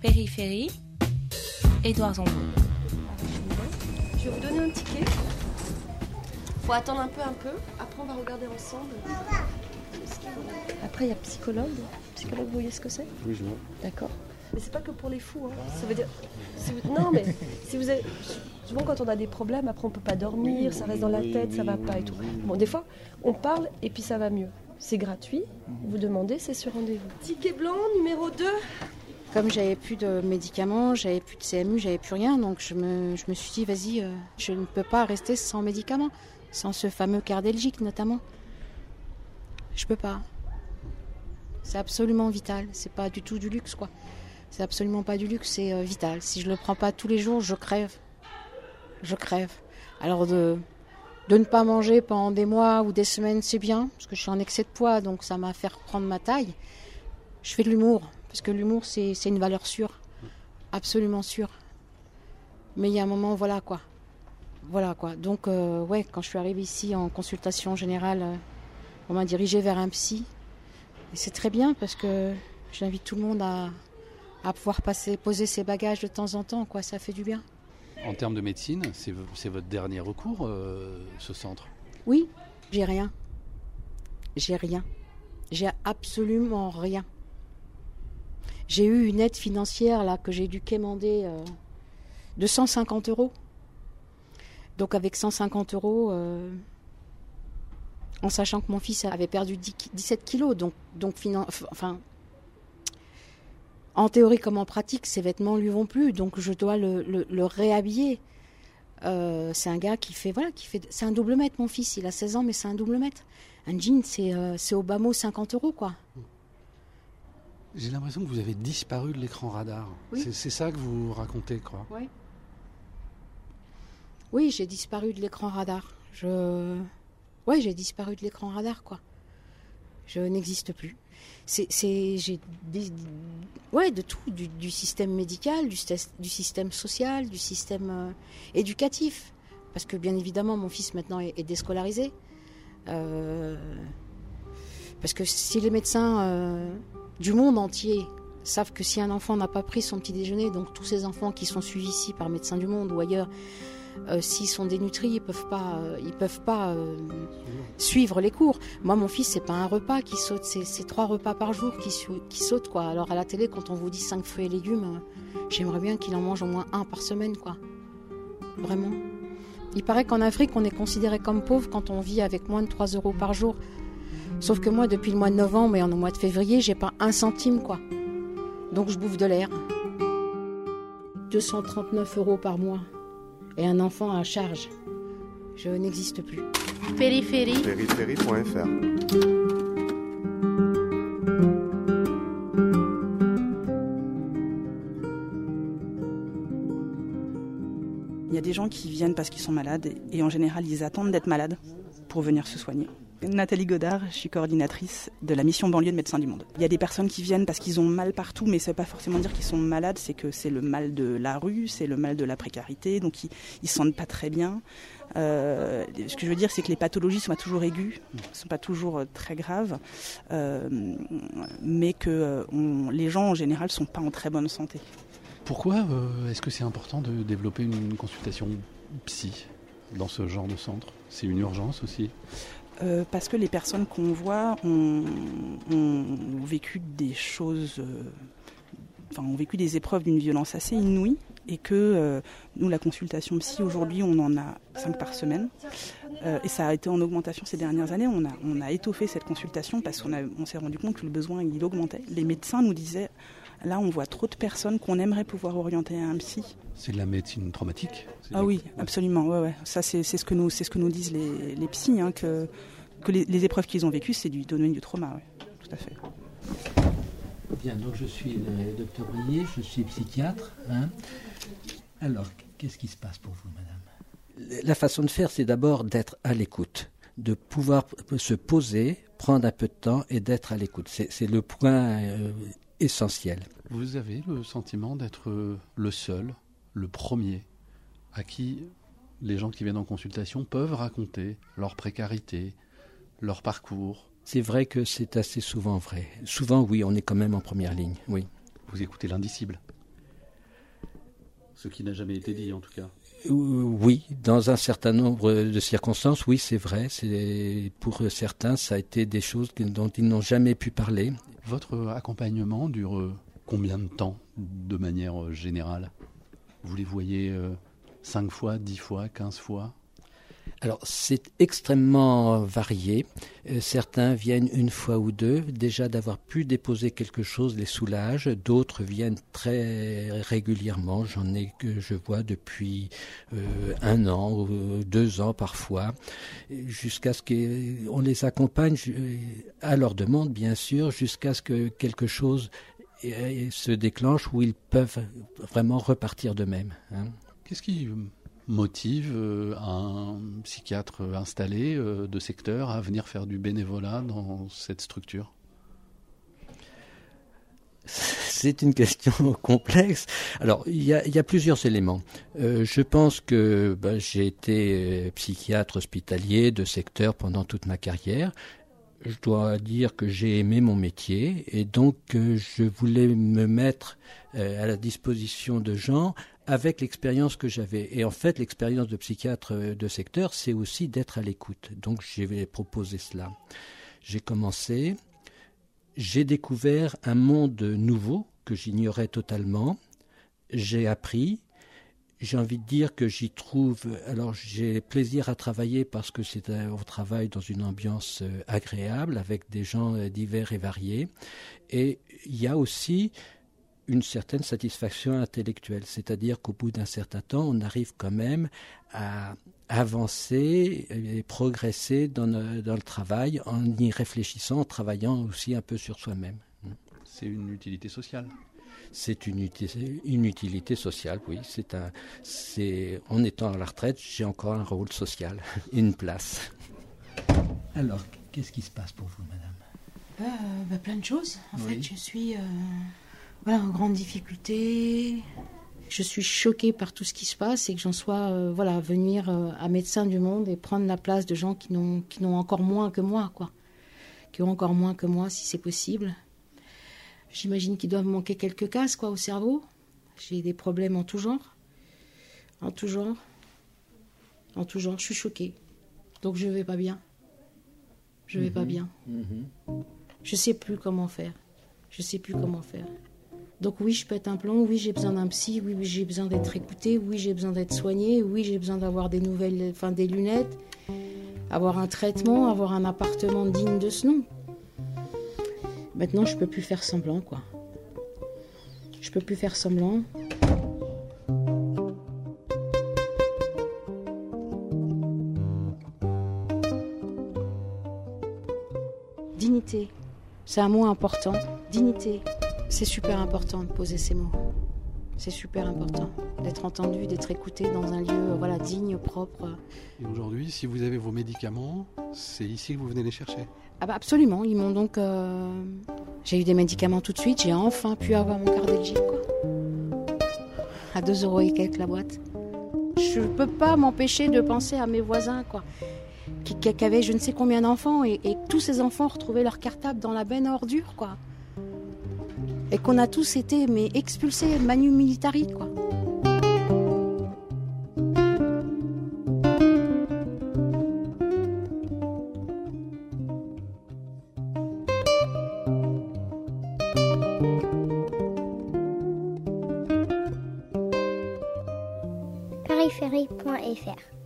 Périphérie, Édouard Zambo. Je vais vous donner un ticket. Faut attendre un peu, un peu. Après, on va regarder ensemble. Après, il y a psychologue. Psychologue, vous voyez ce que c'est? Oui, je vois. D'accord. Mais c'est pas que pour les fous. hein. Ça veut dire. si vous- Non, mais si vous avez. Souvent, quand on a des problèmes, après, on peut pas dormir, ça reste dans la tête, ça va pas et tout. Bon, des fois, on parle et puis ça va mieux. C'est gratuit. Vous demandez, c'est sur rendez-vous. Ticket blanc, numéro 2. Comme j'avais plus de médicaments, j'avais plus de CMU, j'avais plus rien, donc je me, suis dit, vas-y, euh, je ne peux pas rester sans médicaments, sans ce fameux cardélgique notamment. Je peux pas. C'est absolument vital. C'est pas du tout du luxe, quoi. C'est absolument pas du luxe, c'est euh, vital. Si je le prends pas tous les jours, je crève. Je crève. Alors de, de ne pas manger pendant des mois ou des semaines, c'est bien, parce que je suis en excès de poids, donc ça m'a fait reprendre ma taille. Je fais de l'humour, parce que l'humour, c'est une valeur sûre. Absolument sûre. Mais il y a un moment, voilà quoi. Voilà quoi. Donc, euh, ouais, quand je suis arrivée ici en consultation générale, euh, on m'a dirigée vers un psy. Et c'est très bien parce que j'invite tout le monde à, à pouvoir passer, poser ses bagages de temps en temps, quoi. Ça fait du bien. En termes de médecine, c'est c'est votre dernier recours, euh, ce centre? Oui, j'ai rien. J'ai rien. J'ai absolument rien. J'ai eu une aide financière là que j'ai dû quémander euh, de 150 euros. Donc avec 150 euros, euh, en sachant que mon fils avait perdu 10 ki- 17 kilos, donc, enfin, en théorie comme en pratique, ses vêtements lui vont plus, donc je dois le, le- le réhabiller. Euh, c'est un gars qui fait voilà qui fait c'est un double mètre mon fils. Il a 16 ans mais c'est un double mètre. Un jean c'est euh, au bas mot 50 euros quoi J'ai l'impression que vous avez disparu de l'écran radar. Oui. C'est- ça que vous racontez, quoi. oui j'ai disparu de l'écran radar je ouais j'ai disparu de l'écran radar quoi je n'existe plus c'est j'ai des- ouais de tout du, du système médical du, du système social du système euh, éducatif parce que bien évidemment mon fils maintenant est, est déscolarisé Euh, parce que si les médecins euh, du monde entier savent que si un enfant n'a pas pris son petit déjeuner, donc tous ces enfants qui sont suivis ici par Médecins du Monde ou ailleurs, euh, s'ils sont dénutris, ils peuvent pas, euh, ils peuvent pas euh, suivre les cours. Moi, mon fils, c'est pas un repas qui saute, c'est trois repas par jour qui, qui sautent quoi. Alors à la télé, quand on vous dit cinq fruits et légumes, j'aimerais bien qu'il en mange au moins un par semaine quoi. Vraiment. Il paraît qu'en Afrique, on est considéré comme pauvre quand on vit avec moins de 3 euros par jour. Sauf que moi, depuis le mois de novembre et en au mois de février, j'ai pas un centime, quoi. Donc je bouffe de l'air. 239 euros par mois. Et un enfant à charge. Je n'existe plus. Périphérie, Périphérie.fr Il y a des gens qui viennent parce qu'ils sont malades et, et en général ils attendent d'être malades pour venir se soigner. Nathalie Godard, je suis coordinatrice de la mission banlieue de Médecins du Monde. Il y a des personnes qui viennent parce qu'ils ont mal partout, mais ça veut pas forcément dire qu'ils sont malades, c'est que c'est le mal de la rue, c'est le mal de la précarité, donc ils, ils se sentent pas très bien. Euh, ce que je veux dire, c'est que les pathologies sont pas toujours aiguës, sont pas toujours euh, très graves, euh, mais que les gens en général sont pas en très bonne santé. Pourquoi est-ce que c'est important de développer une consultation psy dans ce genre de centre? C'est une urgence aussi? Euh, parce que les personnes qu'on voit ont, vécu des choses, euh, enfin ont vécu des épreuves d'une violence assez inouïe et que euh, nous la consultation psy aujourd'hui on en a 5 par semaine Euh, et ça a été en augmentation ces dernières années. On a, on a étoffé cette consultation parce qu'on a- on s'est rendu compte que le besoin il augmentait. Les médecins nous disaient là on voit trop de personnes qu'on aimerait pouvoir orienter à un psy. C'est de la médecine traumatique Ah oui, absolument. Ouais, ouais. Ça, c'est c'est ce que nous, c'est ce que nous disent les, les psys, hein, que, que les, les épreuves qu'ils ont vécues, c'est du domaine du trauma. Ouais. Tout à fait. Bien, donc je suis le docteur Brillet, je suis psychiatre. hein. Alors, qu'est-ce qui se passe pour vous, madame? La façon de faire, c'est d'abord d'être à l'écoute, de pouvoir se poser, prendre un peu de temps et d'être à l'écoute. C'est le point euh, essentiel. Vous avez le sentiment d'être euh, le seul, le premier, à qui les gens qui viennent en consultation peuvent raconter leur précarité, leur parcours? C'est vrai que c'est assez souvent vrai. Souvent, oui, on est quand même en première ligne, oui. Vous écoutez l'indicible. Ce qui n'a jamais été dit en tout cas. Euh, oui, dans un certain nombre de circonstances, oui, c'est vrai. Pour certains, ça a été des choses dont ils n'ont jamais pu parler. Votre accompagnement dure combien de temps, de manière générale? Vous les voyez 5 fois, 10 fois, 15 fois? Alors c'est extrêmement varié. Euh, certains viennent une fois ou deux. Déjà d'avoir pu déposer quelque chose les soulage. D'autres viennent très régulièrement. J'en ai que je vois depuis euh, un an ou deux ans parfois, jusqu'à ce qu'on les accompagne à leur demande bien sûr, jusqu'à ce que quelque chose euh, se déclenche où ils peuvent vraiment repartir d'eux-mêmes. Hein. Qu'est-ce qui motive euh, un psychiatre installé euh, de secteur à venir faire du bénévolat dans cette structure? C'est une question complexe. Alors, il y a, plusieurs éléments. Euh, je pense que ben, j'ai été psychiatre hospitalier de secteur pendant toute ma carrière. Je dois dire que j'ai aimé mon métier et donc je voulais me mettre à la disposition de gens avec l'expérience que j'avais. Et en fait, l'expérience de psychiatre euh, de secteur, c'est aussi d'être à l'écoute. Donc, j'ai proposé cela. J'ai commencé, j'ai découvert un monde nouveau que j'ignorais totalement. J'ai appris. J'ai envie de dire que j'y trouve. Alors, j'ai plaisir à travailler parce que c'est un travail dans une ambiance euh, agréable avec des gens euh, divers et variés. Et il y a aussi une certaine satisfaction intellectuelle, c'est-à-dire qu'au bout d'un certain temps, on arrive quand même à avancer et progresser dans, le travail en y réfléchissant, en travaillant aussi un peu sur soi-même. C'est une utilité sociale. C'est une, utilité sociale, oui. C'est un, c'est, en étant à la retraite, j'ai encore un rôle social, une place. Alors, qu'est-ce qui se passe pour vous, madame? Euh, bah, Plein de choses. En fait, je suis euh, voilà, en grande difficulté. Je suis choquée par tout ce qui se passe et que j'en sois euh, voilà, venir euh, à médecin du monde et prendre la place de gens qui n'ont, qui n'ont encore moins que moi, quoi. Qui ont encore moins que moi, si c'est possible. J'imagine qu'ils doivent manquer quelques cases, quoi, au cerveau. J'ai des problèmes en tout genre. En tout genre. En tout genre. Je suis choquée. Donc je vais pas bien. Je vais pas mhm. bien. Mhm. Je sais plus comment faire. Je sais plus comment faire. Donc oui, je pète un plomb, oui, j'ai besoin d'un psy, oui, j'ai besoin d'être écouté, oui, j'ai besoin d'être soigné, oui, j'ai besoin d'avoir des nouvelles, enfin des lunettes, avoir un traitement, avoir un appartement digne de ce nom. Maintenant, je peux plus faire semblant, quoi. Je peux plus faire semblant. Dignité, c'est un mot important. Dignité. C'est super important de poser ces mots. C'est super important d'être entendu, d'être écouté dans un lieu voilà, digne, propre. Et aujourd'hui, si vous avez vos médicaments, c'est ici que vous venez les chercher ah bah Absolument. Ils m'ont donc. Euh, j'ai eu des médicaments tout de suite. J'ai enfin pu avoir mon Cardelgic. À 2 euros et quelques la boîte. Je ne peux pas m'empêcher de penser à mes voisins, quoi. Qui, qui avaient je ne sais combien d'enfants et, et tous ces enfants retrouvaient leur cartable dans la benne à ordures, quoi et qu'on a tous été mais expulsés manu militari quoi. périphérie.fr